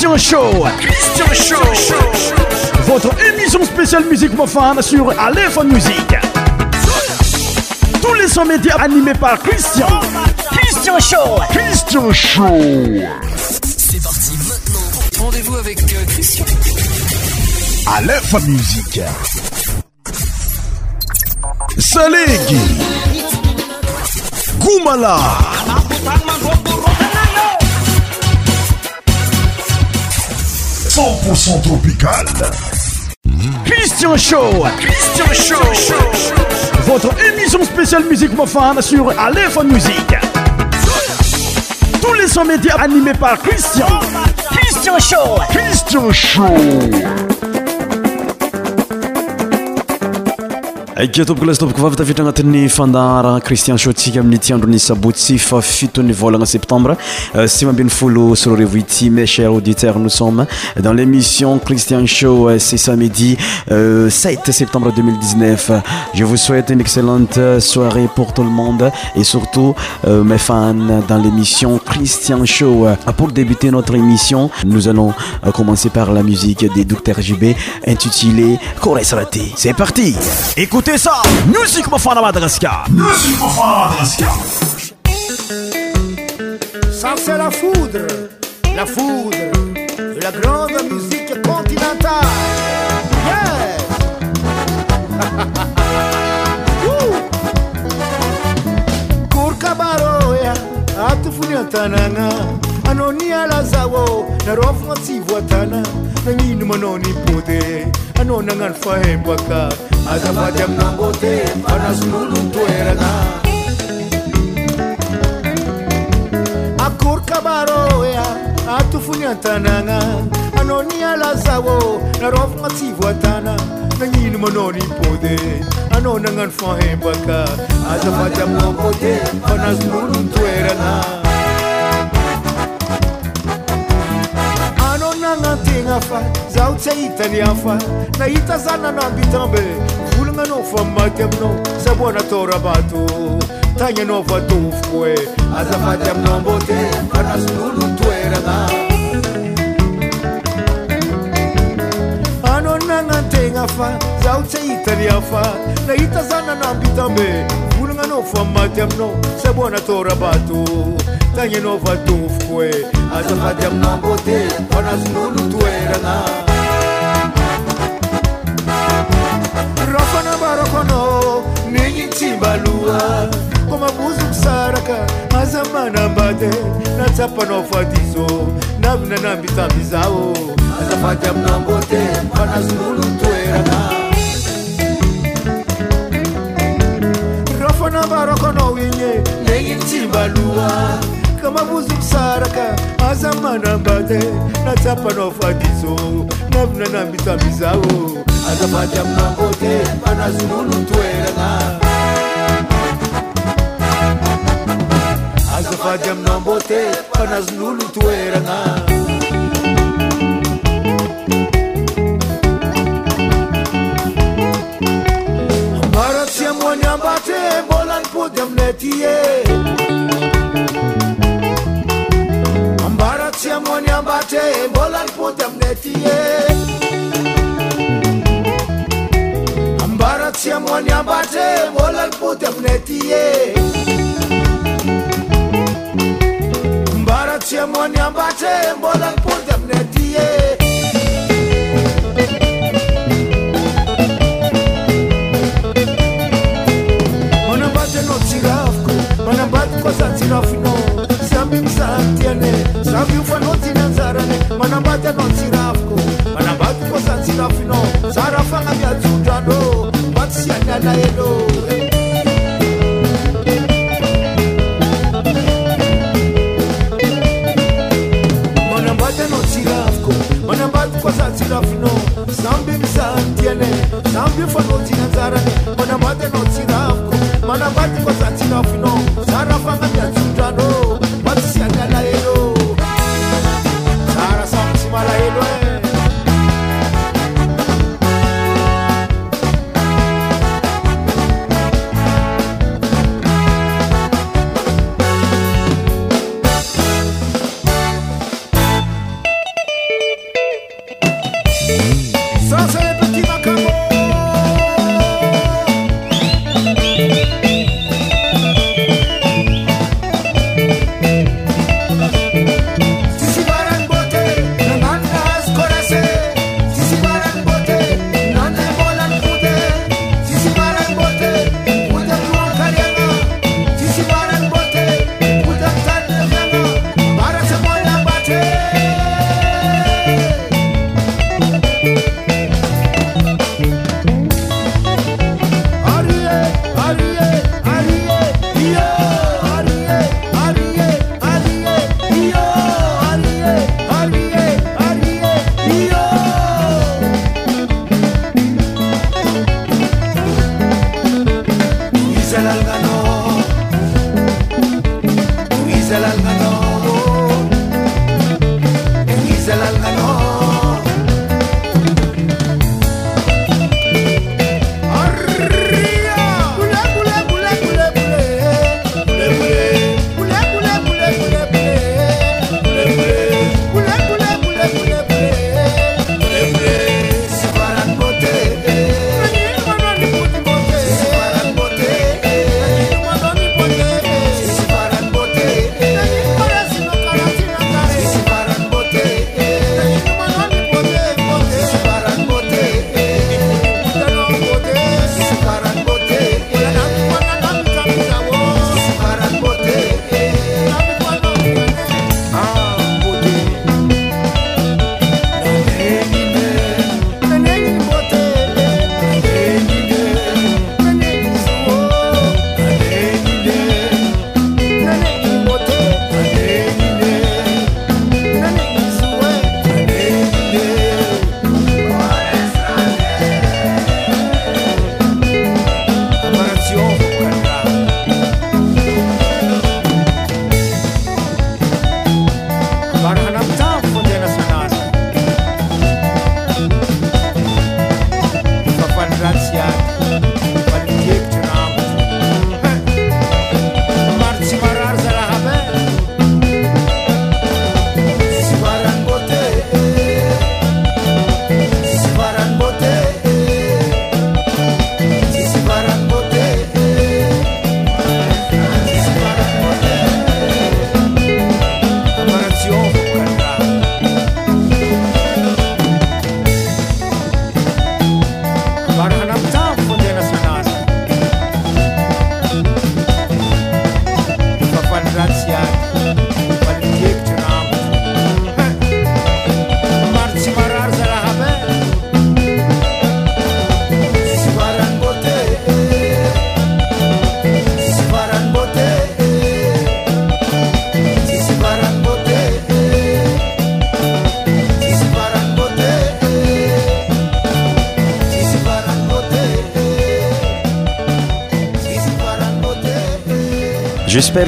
Christian Show. Christian Show. Votre émission spéciale Musique profane sur Aleph Musique. Tous les 100 médias animés par Christian. Christian Show. Christian Show. C'est parti maintenant. Rendez-vous avec euh, Christian. Aleph Musique. Salégui. Goumala. 100% tropical. Christian Show. Christian Show. Votre émission spéciale musique profane sur Aléphone Musique. Tous les 100 médias animés par Christian. Christian Show. Christian Show. christian tompokolasy tompoko vavy agnatin'ny fandarana cristian shotsika sabotsy fa volagna septembre euh, sy mambin'ny folo sur mes chers auditeurs nous sommes dans l'émission christian show euh, c'est samedi 7 euh, septembre 2019 je vous souhaite une excellente soirée pour tout le monde et surtout mes fans dans l'émission christian show pour débuter notre émission nous allons commencer par la musique des docteurs JB intitulée Corès c'est parti écoute écoutez ça Musique Mofana Madagascar Musique Mofana Madagascar Ça c'est la foudre La foudre De la grande musique continental. Yeah uh! Curcabaroia Atufunyantananga anaoni alazaô narfa matsivoatana nanino manaon bôde anaonanano faembaka azavady amiabôe anazolotoerana akorkabarô a atofonyantanana anaoni alazaô narfa matsivo atana nanino manaoni bôde anaonanano fahembaka azaay amibôe anazoolotoeana yhitfaahitzanaambtambe volagnaanao famaty aminao saboanata rabato tany anao vatofoko e azamaty aminaombôte anasonolotoeanaenafaaoy hitfa ahita za nanambitmb volagnanao famaty aminao saboanata rabato tany anao vatofoko e azamaty aminaombôte anas'olooeana maloba koma buzukusaraka azamanambate natsapano fatizo navinanambitambi zavo azafati aminambote panazululutweraka rafanavarakanoinye neyintimbaluwa kamabuzukusaraka azamanambate natsapano fatizo navinanambitambi zavo azafati aminambote panazululutweraka fajam nombote panaz lulutue ranganyonne amony ambatre mbôla ni mpoldy aminay adye eh. manambady anao tsyrafoko manambady kôzany tsyrafonao sambyny zany tiana samby ofanao dinanjarany manambaty anao tsyrafoko manambady kô zany tsyrafonao sarafaka miajondra alô mba tsy syanyala alô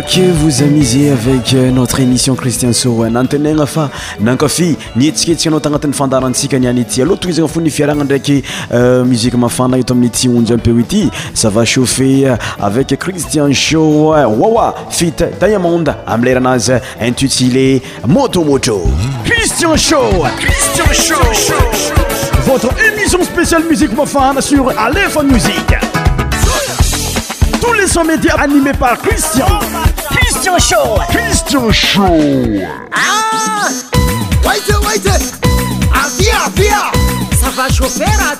que vos amisez avec euh, notre émission christian so nantenena fa nankafi nietsiketsikagnao tanati'ny fandarantsika niany ity alôha tozany fo nifiarana ndraiky euh, muzike mafana e t amin'ny tihonjy ampeo ity sa va chauffer euh, avec cristian sho wawa fit dayamonde amleranazy intutilé motomotro Christo Show. Christo Show. Ah! wait waite! Avia, avia! Ça va chauffer à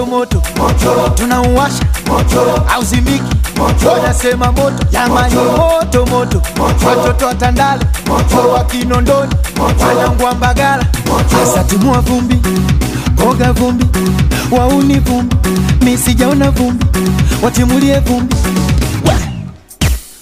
moto moto tunauwasha moto wanasema moto jamani moto moto watoto watandale moto wa Kinondoni wanangwa Mbagala asatumua vumbi koga vumbi wauni vumbi misijaona vumbi watimulie vumbi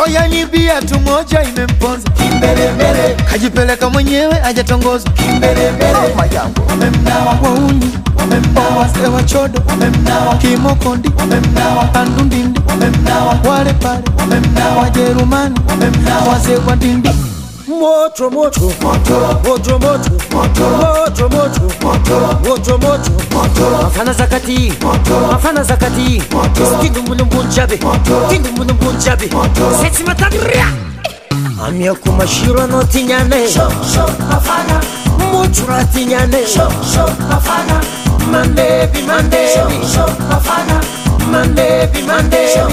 Oya ni bia tu moja imemponza kimbelembele, kajipeleka mwenyewe ajatongozwa kimbelembele, oh mama yangu wamemnawa, wauni wamemnawa, wazee wa chodo wamemnawa, kimokondi wamemnawa, andundindi wamemnawa, wale pale wamemnawa, Wajerumani wamemnawa, wazee wa dindi moto moto moto moto moto moto moto moto moto moto mafana zakati mafana zakati kindumbulumbunjabe kindumbulumbunjabe setsimatadria amyakumashirano tinyane muchura tinyane mandebi mandebi mandebi mandebi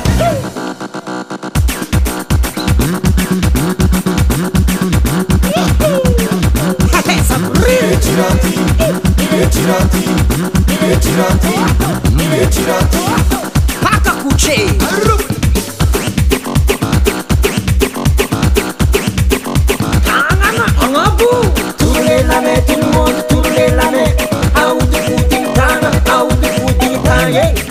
Yeah.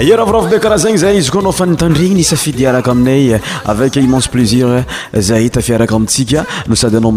e raviravobe karaha zegny zay izy koa anao fa nitandrigny nysafidy araka aminay avek immense plaisir zay taiaraka aminsikaaaanazana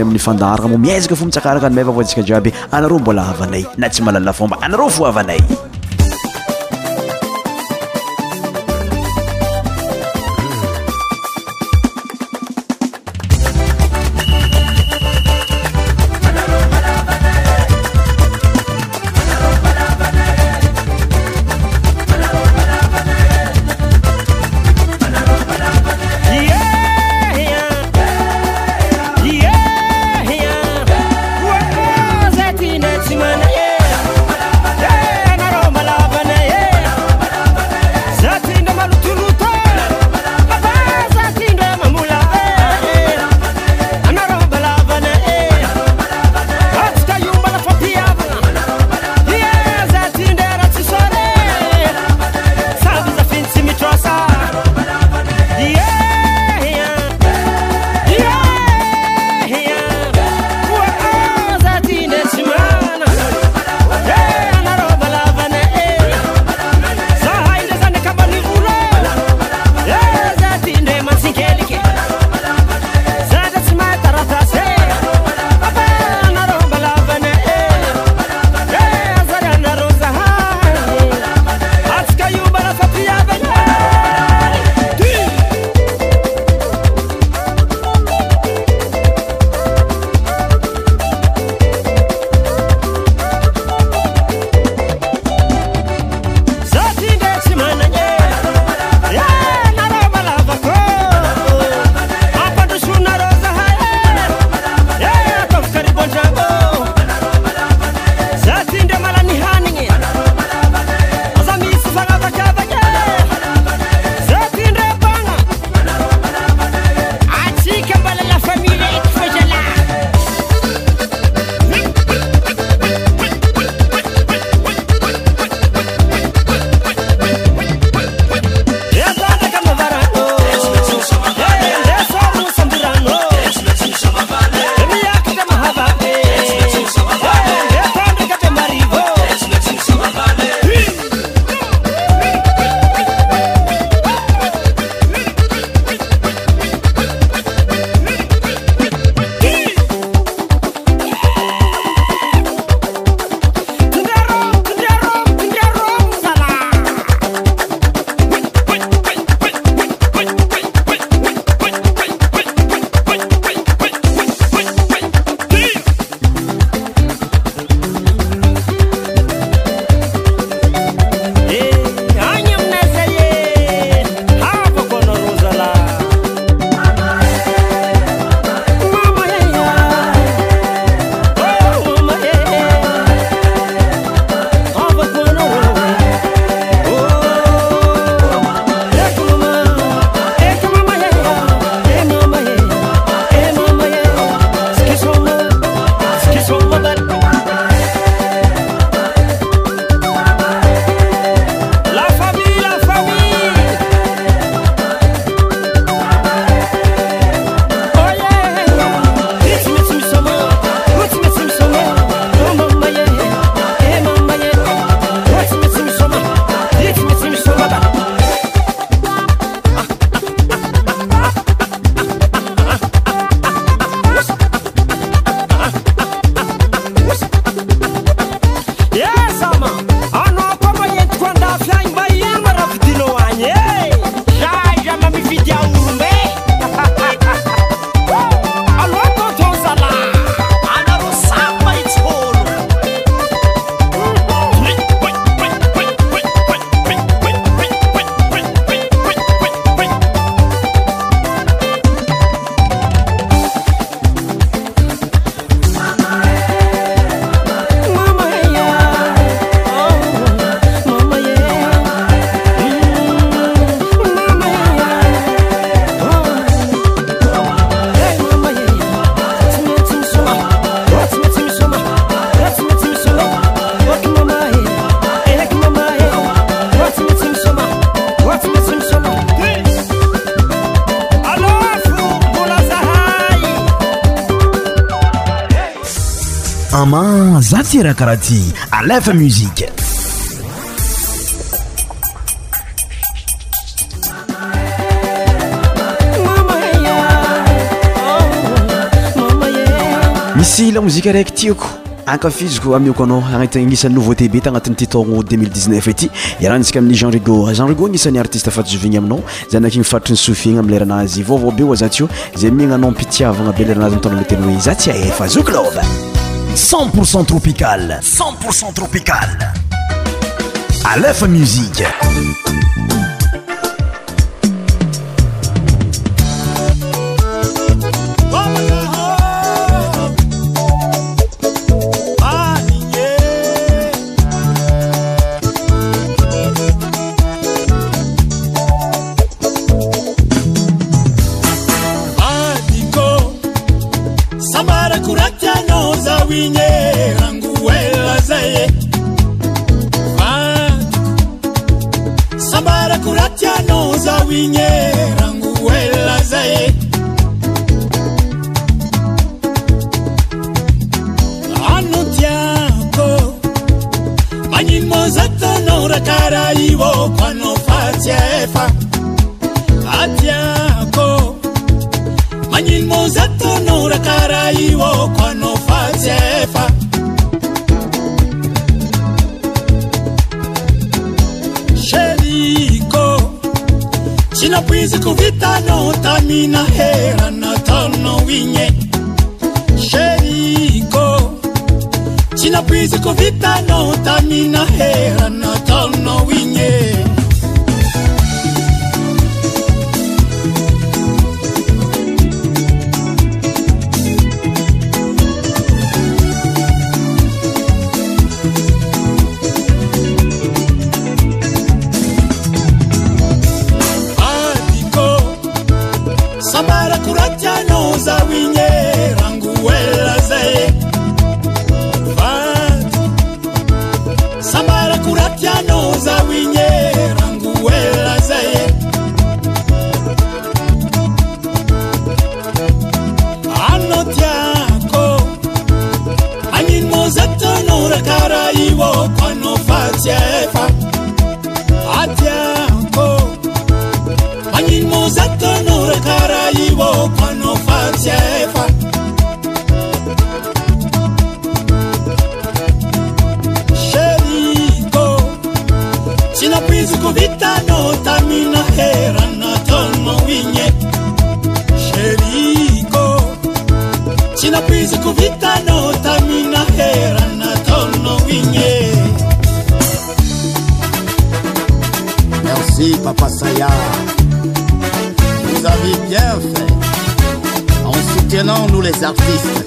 yyaksae araa mo miaizaka fo mitsakaraka y mayvao vaontsika jiaby anareo mbola avanay na tsy malala fomba anareo fo avanay rahakaraha ty alefa msik misy ilamozika araiky tiako akafiziko amioko anao agnati agnisan'ny nouveau tbe tagnatin'itytaogno 2019 ety ira nntsika amin'y jen rigo jenrigo nisan'ny artiste fatyzovigny aminao za naky mifaritryny sofina miy leranazy vaovao be hoa za tsy o zay mignanao mpitiavagna be leranazy mitana le teny hoe za tsy aefa zokl cent pourcent tropical cen pourcent tropical a lefa musice спине eio tinapuise covipenotamina hera natalnowie Vous avez bien fait en soutenant nous les artistes.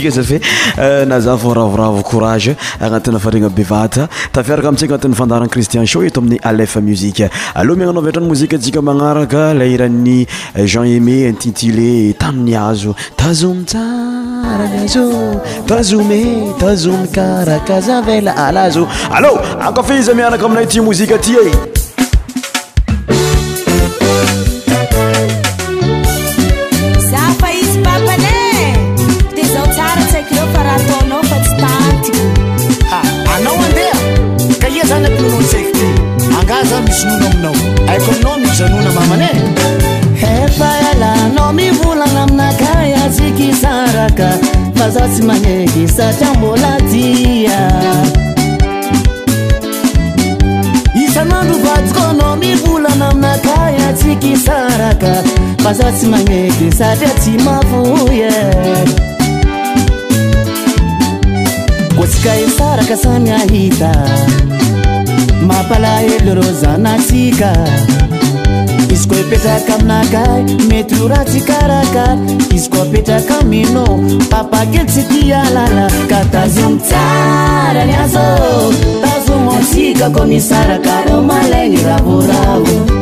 sia safe euh, naza fô ravoravo courage agnati afariana bevata tafiaraka amintsika agnatinnfandarana cristian show eto amin'ny alef muzike allôa miagnanao viatrany mozikatsika magnaraka lay irany euh, jean ema intitulé tamin'ny azo tazomitsara nazo tazome tazomykaraka zavela alazo allô akafeiza mianaka aminay ti mozika tye eh. satimaneke sadia timavuye kosika ifarakasany ahita mapalaedorozanatika izikoepeta kamnagai e, metira ti karagar izikopeta kamino tapaketsitialala katazimu tsaranyaso tazumosika komisara karomaleni ravuravu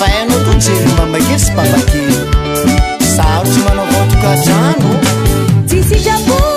faianotonsery mambakersy mamate sar ty mana totokatranoisyo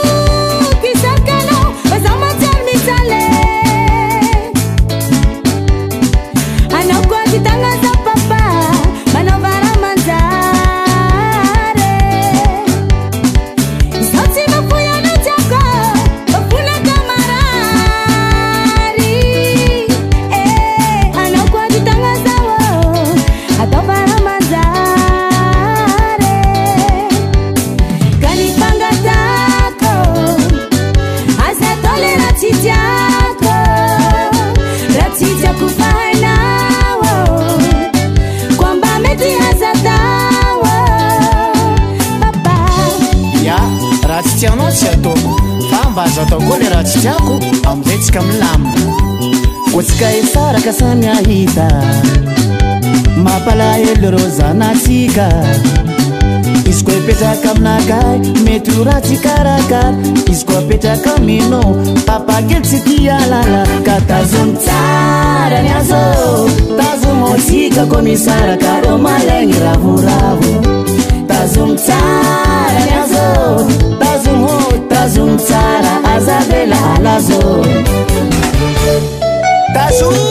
tsytako amizatsika milamia koa tsika ifaraka e sany ahita mampalahelro zanatsika izy ko epetraka aminagary mety oratsykaragara izy koa petraka amino papakely tsy ti alala ka tazo mi tsarany aza tazo motsika koa misarakare malagny rahoraho tazo mitsarany aza zun zara azadelalazoz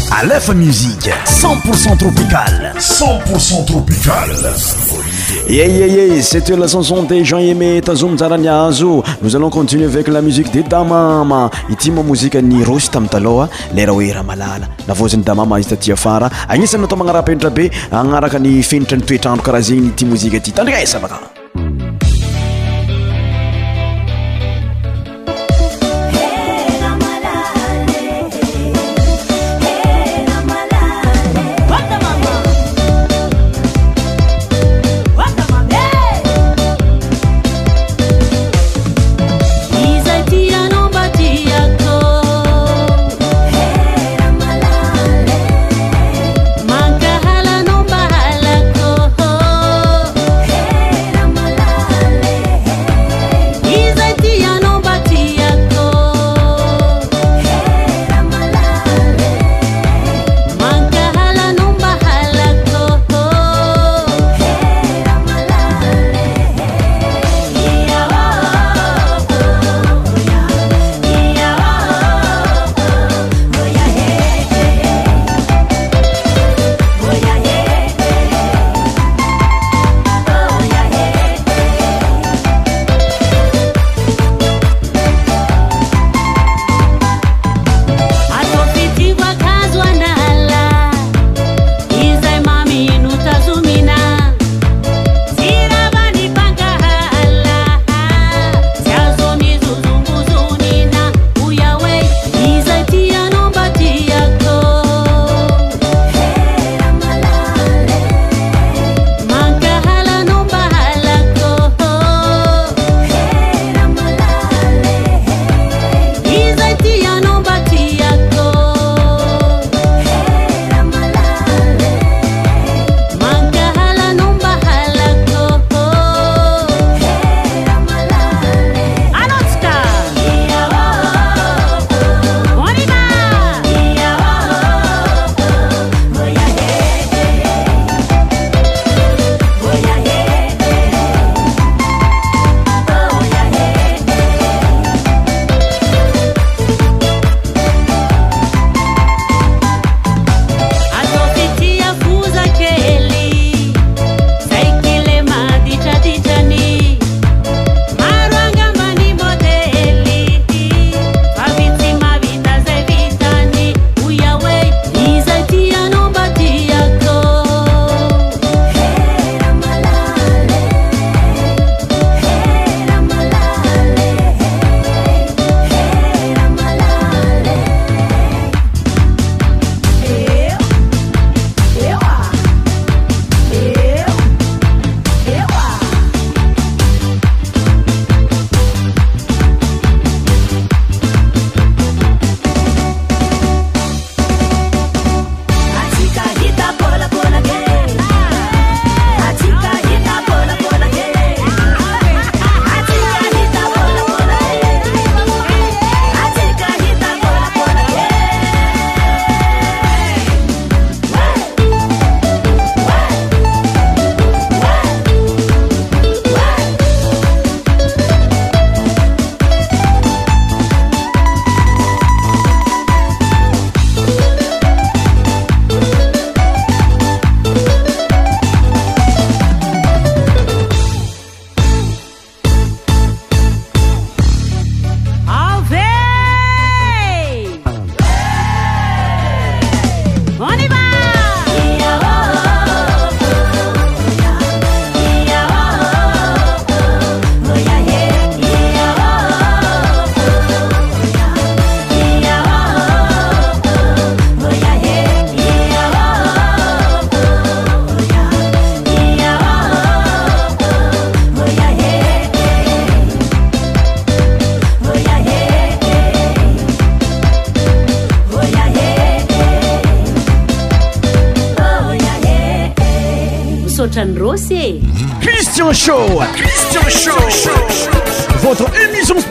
alefa musike cent pourcent tropicale eee sete la chanson de juilet ma tazomijarany azo noz alons continue avec la muzike de damama ity mo mozika ny rosy tamy taloha leraha oe ra malala navaozany damama izy tatyafara agnisany natao magnarahapenatra be agnaraka ny fenatra nytoetrandro karaha zegny ti mozika ty tandria esabaka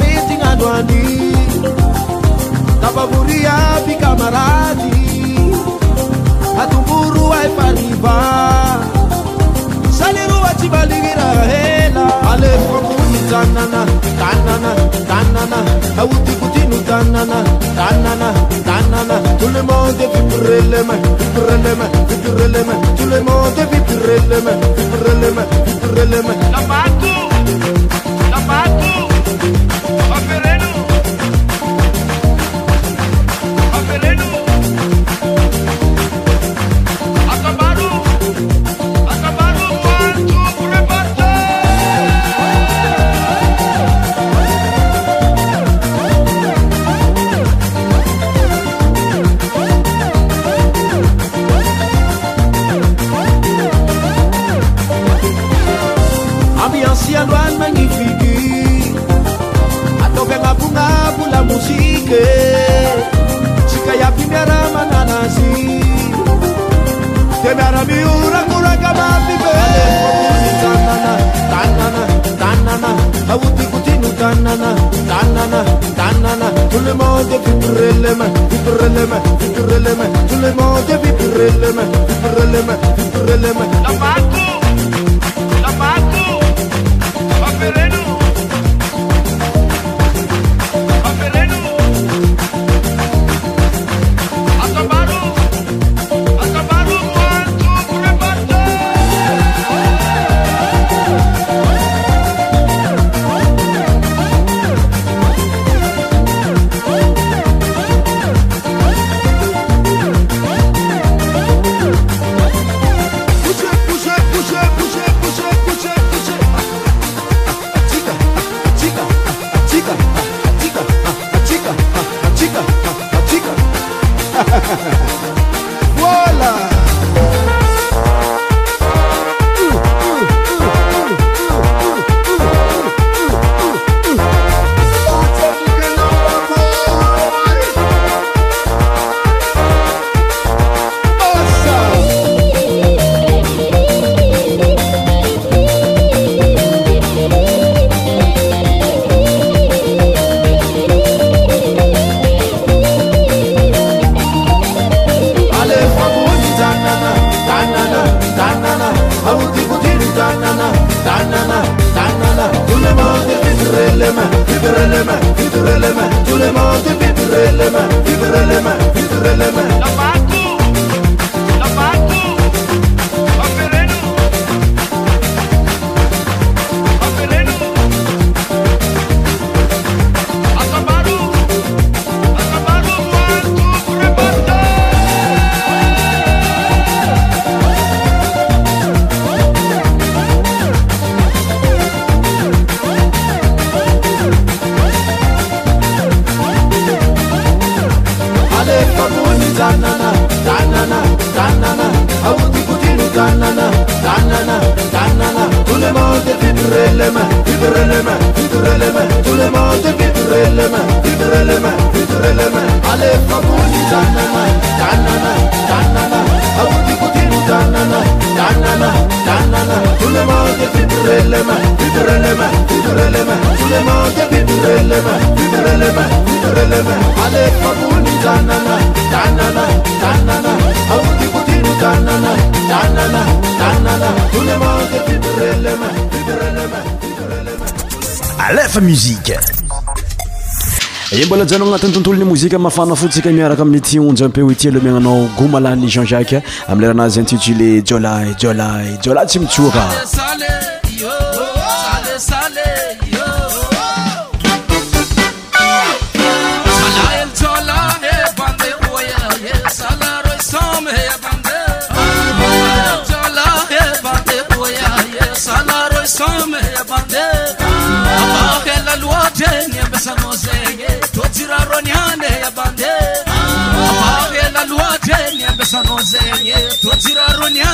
mety gnano any tapavory aby kamarady atomboro ay fariva saleroa tsy valiny raha hela alefoko ambony tanana tanana tanana aotikotino tanana tanana tanana tout le monde vibrer les mains vibrer les mains vibrer les mains tout le monde vibrer les mains vibrer les mains vibrer les mains la bateau bola anjanao anatin'ny tontolon'ny mozika mafana fotsika miaraka amin'ny tionja ampeu oitialemiagnanao gomalan'ny jean jacqe amleranazy intitulé jolay jolay jola tsy mitsoaka zenye tochiraro ne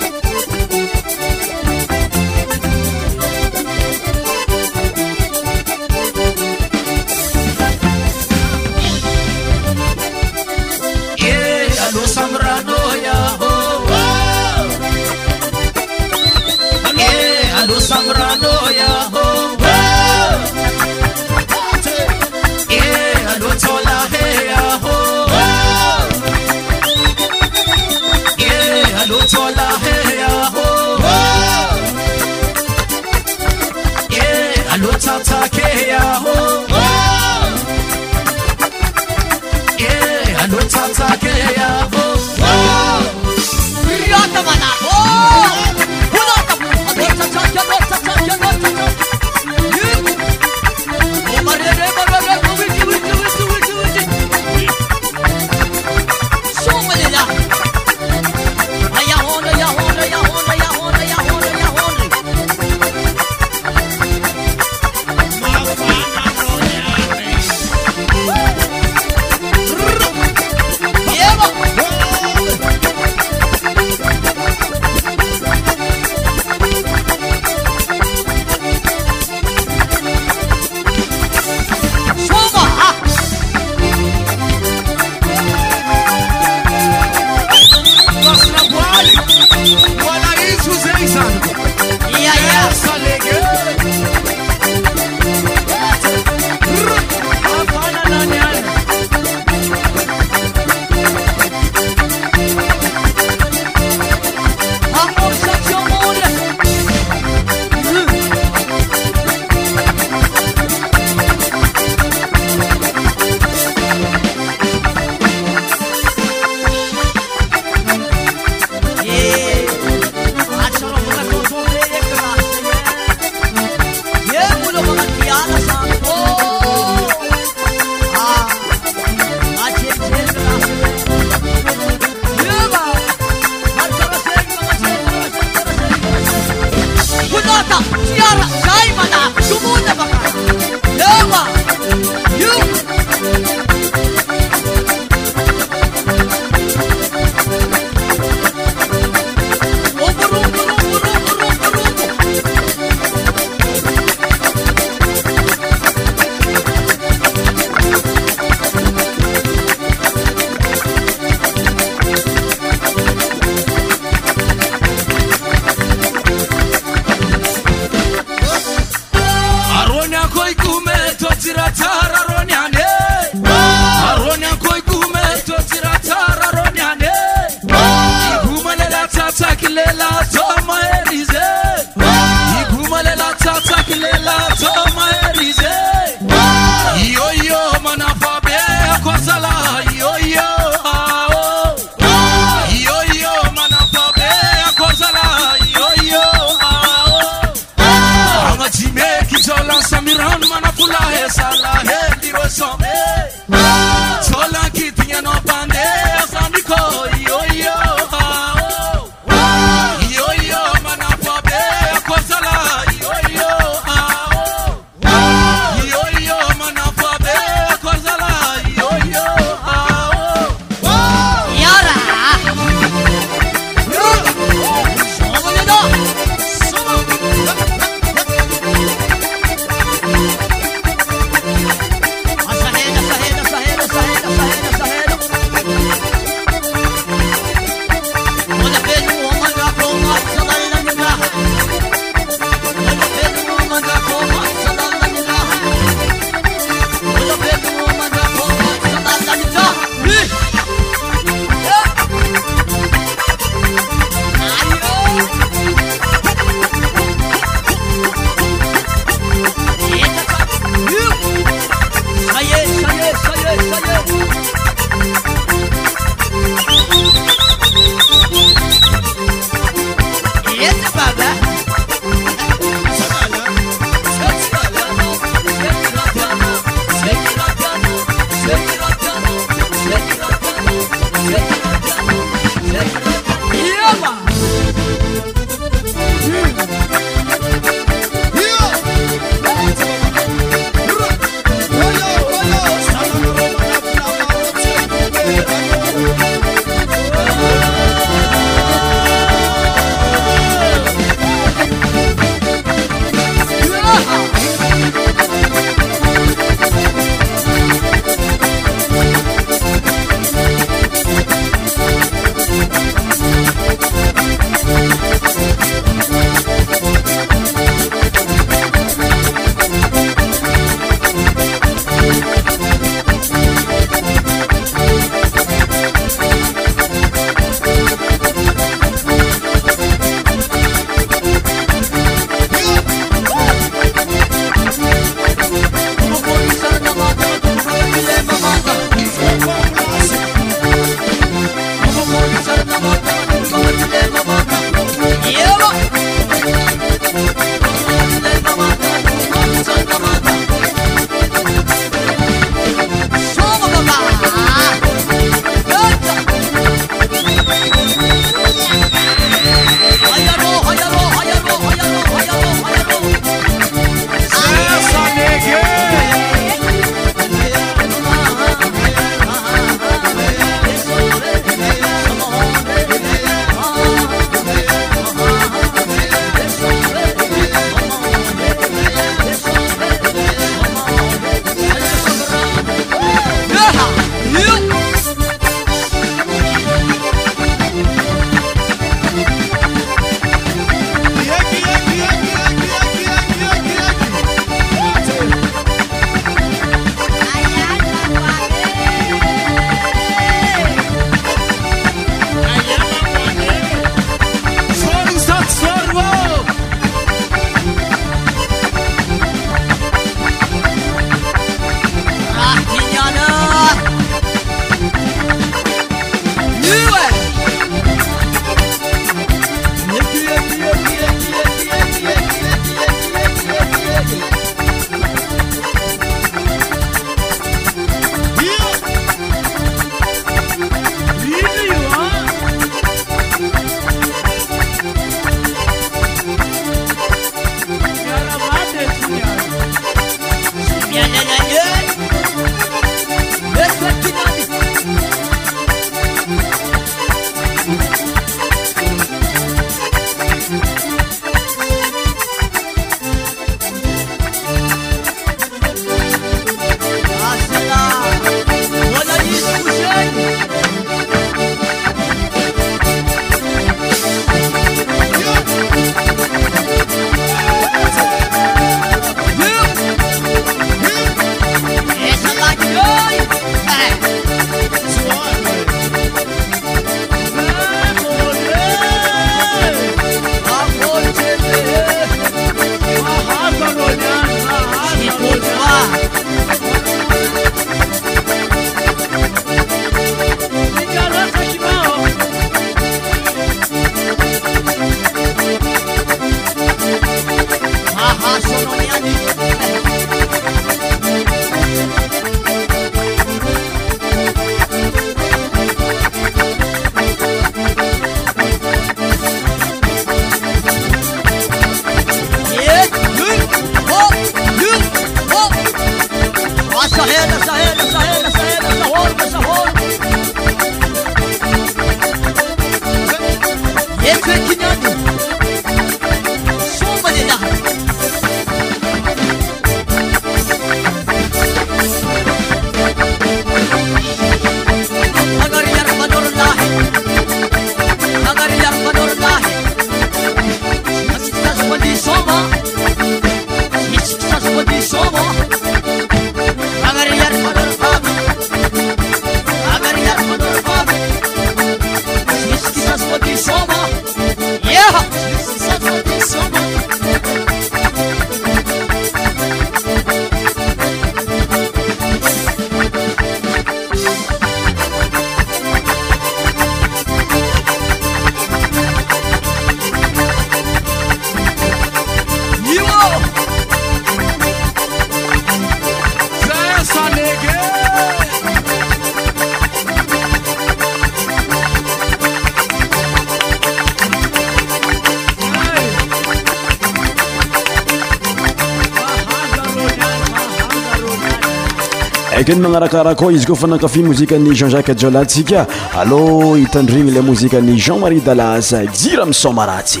keny magnarakarako izy koa fa nankafi mozikani jeanjacque jôlatsika allô hitandrigny la mozikani jean-marie dalas jira misomaratsy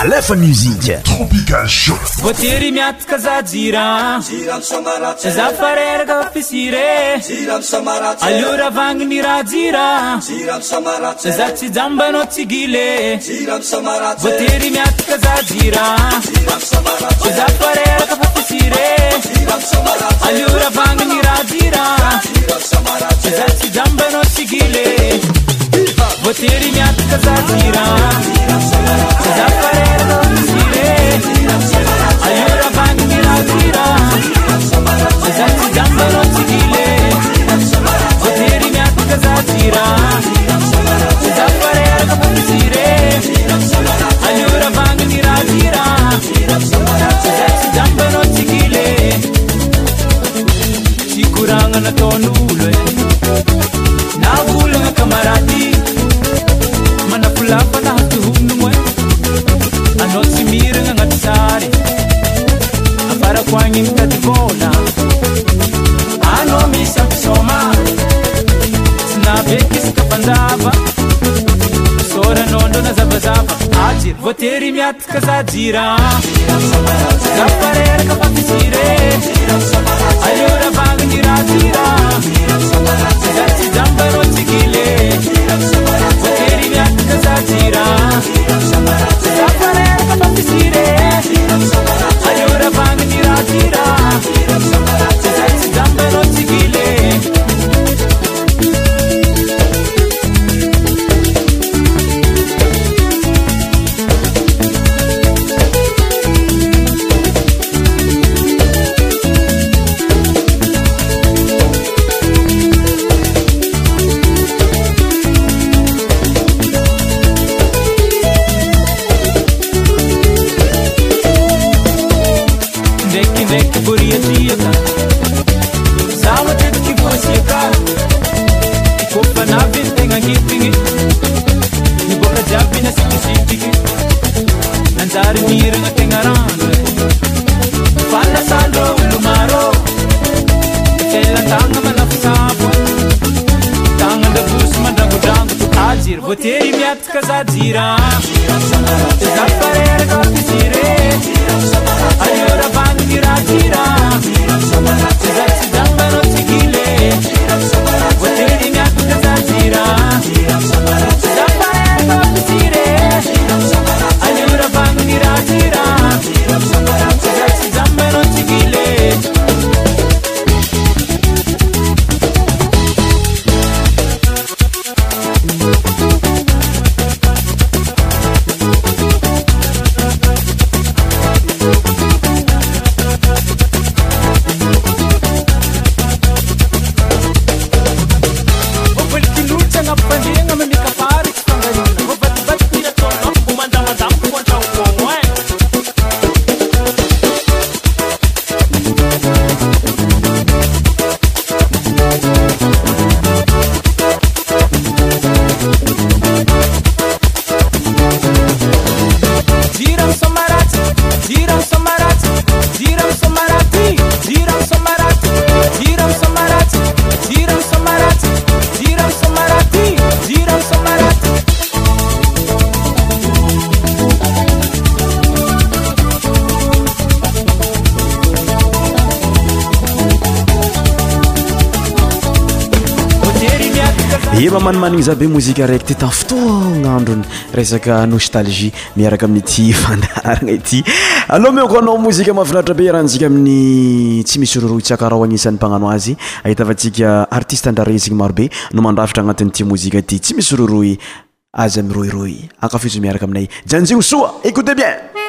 alefa muzike tropicale sho ľravgnrzirazmbnosgil vterimatkzazira ترمaتكzديr be mozika raiky ty tafotoanandrony resaka nostalgie miaraka aminyty fandarana ity aloha miko anao mozika mahafinaritra be raha njika amin'ny tsy misy roroy tsy akarao agnisan'ny mpagnano azy ahita afatsika artiste andrareziny marobe no mandrafitra anatinyty mozika ty tsy misy roroy azy am roiroy akafizo miaraka aminay janjino soa écoute bien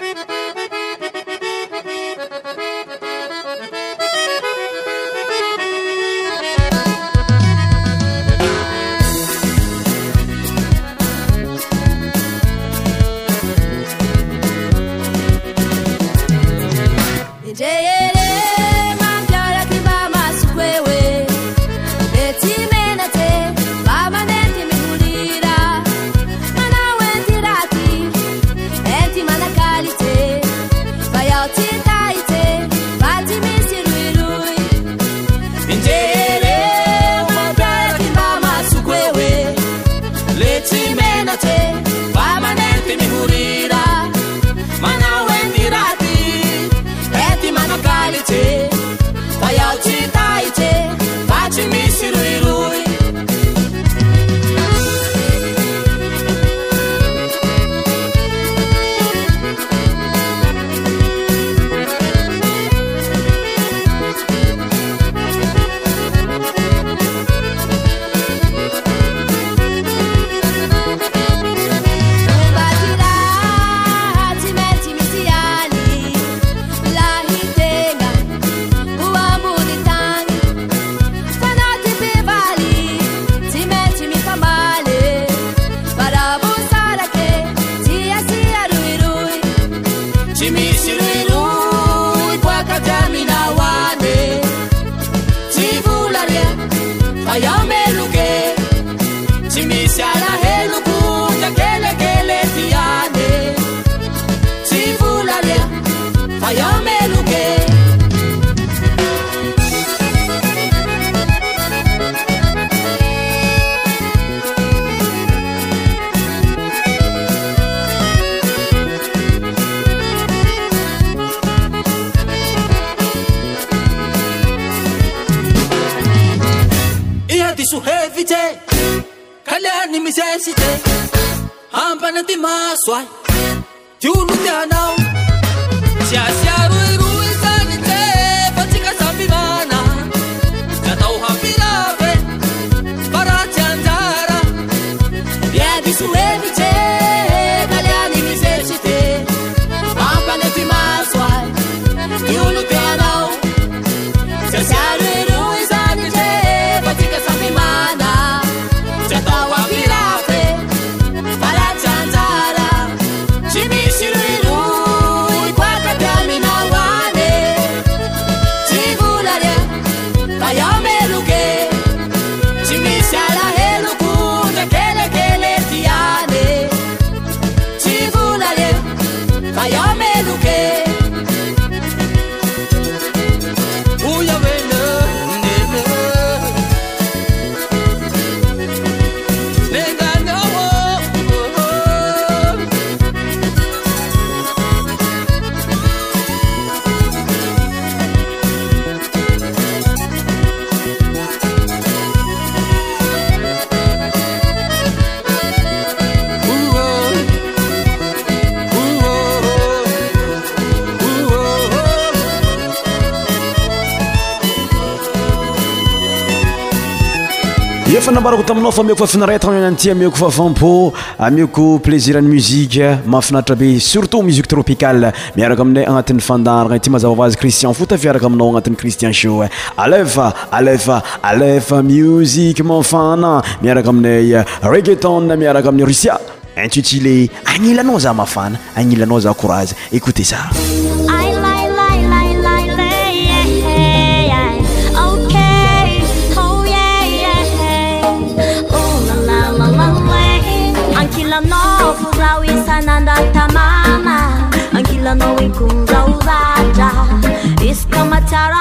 ambarako taminao fa miko fafinaretaa antya mioko fafampô ah, mioko plaisirany muzike mafinaitra be surtout muzik tropicale miaraka aminay agnatin'ny fandarana ty mahazavavazy cristian fo tafiaraka aminao agnatin'ny cristian sho e alefa alefa alefa musiq mafana miaraka aminay ah, regeton miaraka amin'na rusia intutilé agnilanao za mafana agnilanao za corazy écote za na knowing kung gaulada Is kamatara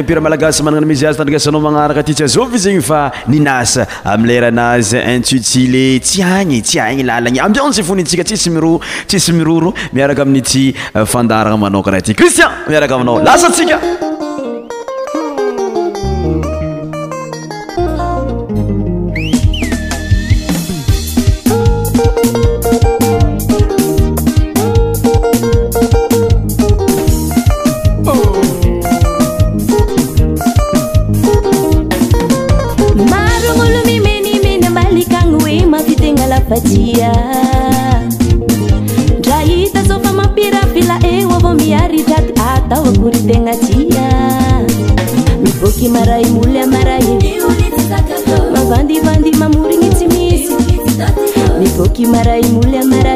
ampira malagasy managna na mizy azy tandragasanao magnaraka ty tsy azao fe zegny fa ninasa ami' leranazy intutilé tsy agny tsy agny lalagny ambion tsy foni ntsika tsisy miro tsisy miroro miaraka aminy ty eh, fandarana manao karaha aty cristian miaraka aminao lasatsika ataoakory tegna ia miboky maray moly amaray mavandivandi mamorigny tsy misy miboky maray moly amara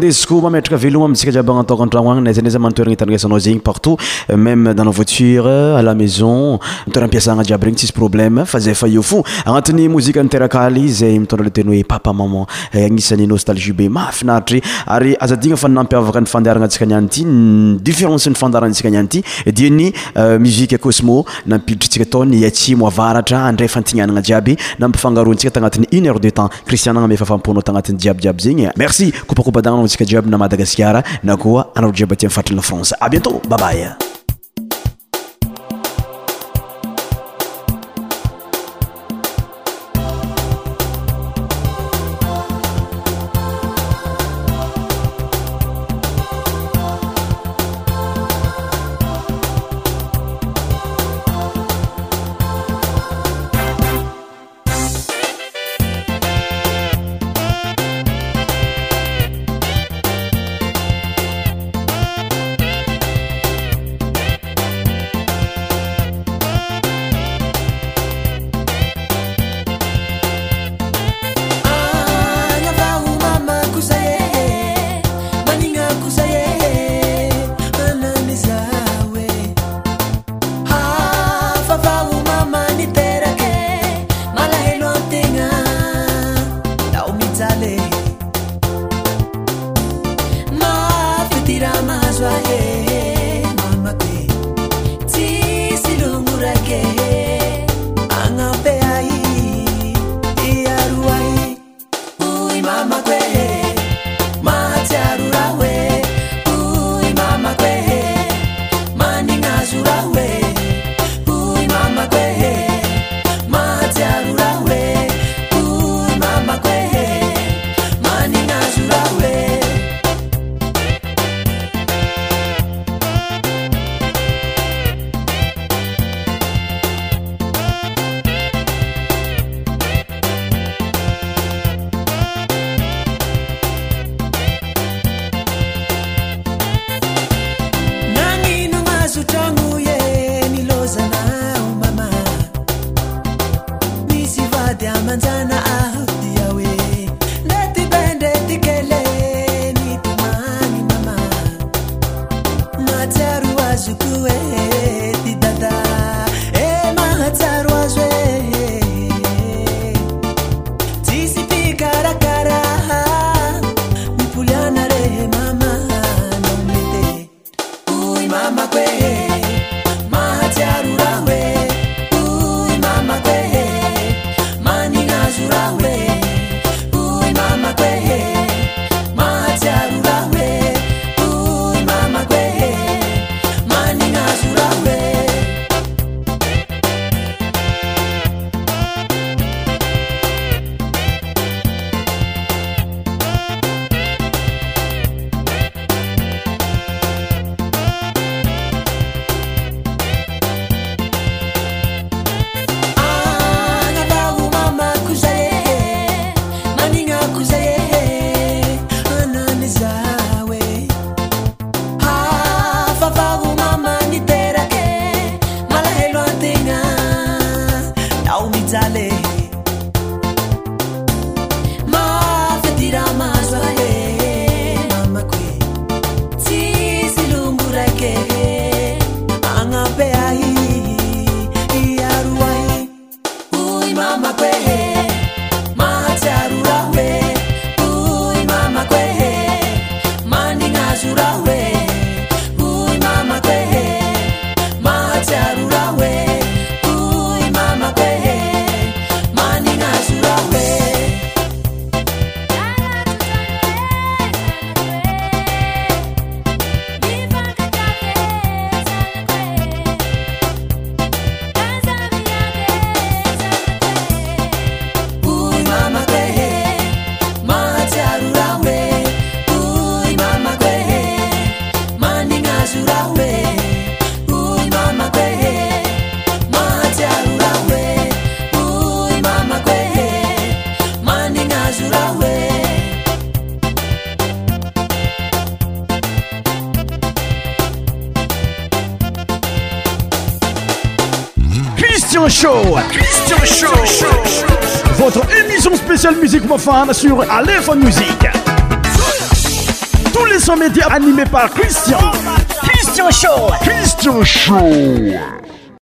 tnyiy egnynyyenapdanyféencaptrtndra ananaiaympisaanayuneeureetmipa tanayiabaenyercapa sikа jeб нa madagaskara naкua ana jeб ten fatila frança abientô babai musique pour sur Aléphone Musique. Tous les sons médias animés par Christian. Christian Show. Christian Show.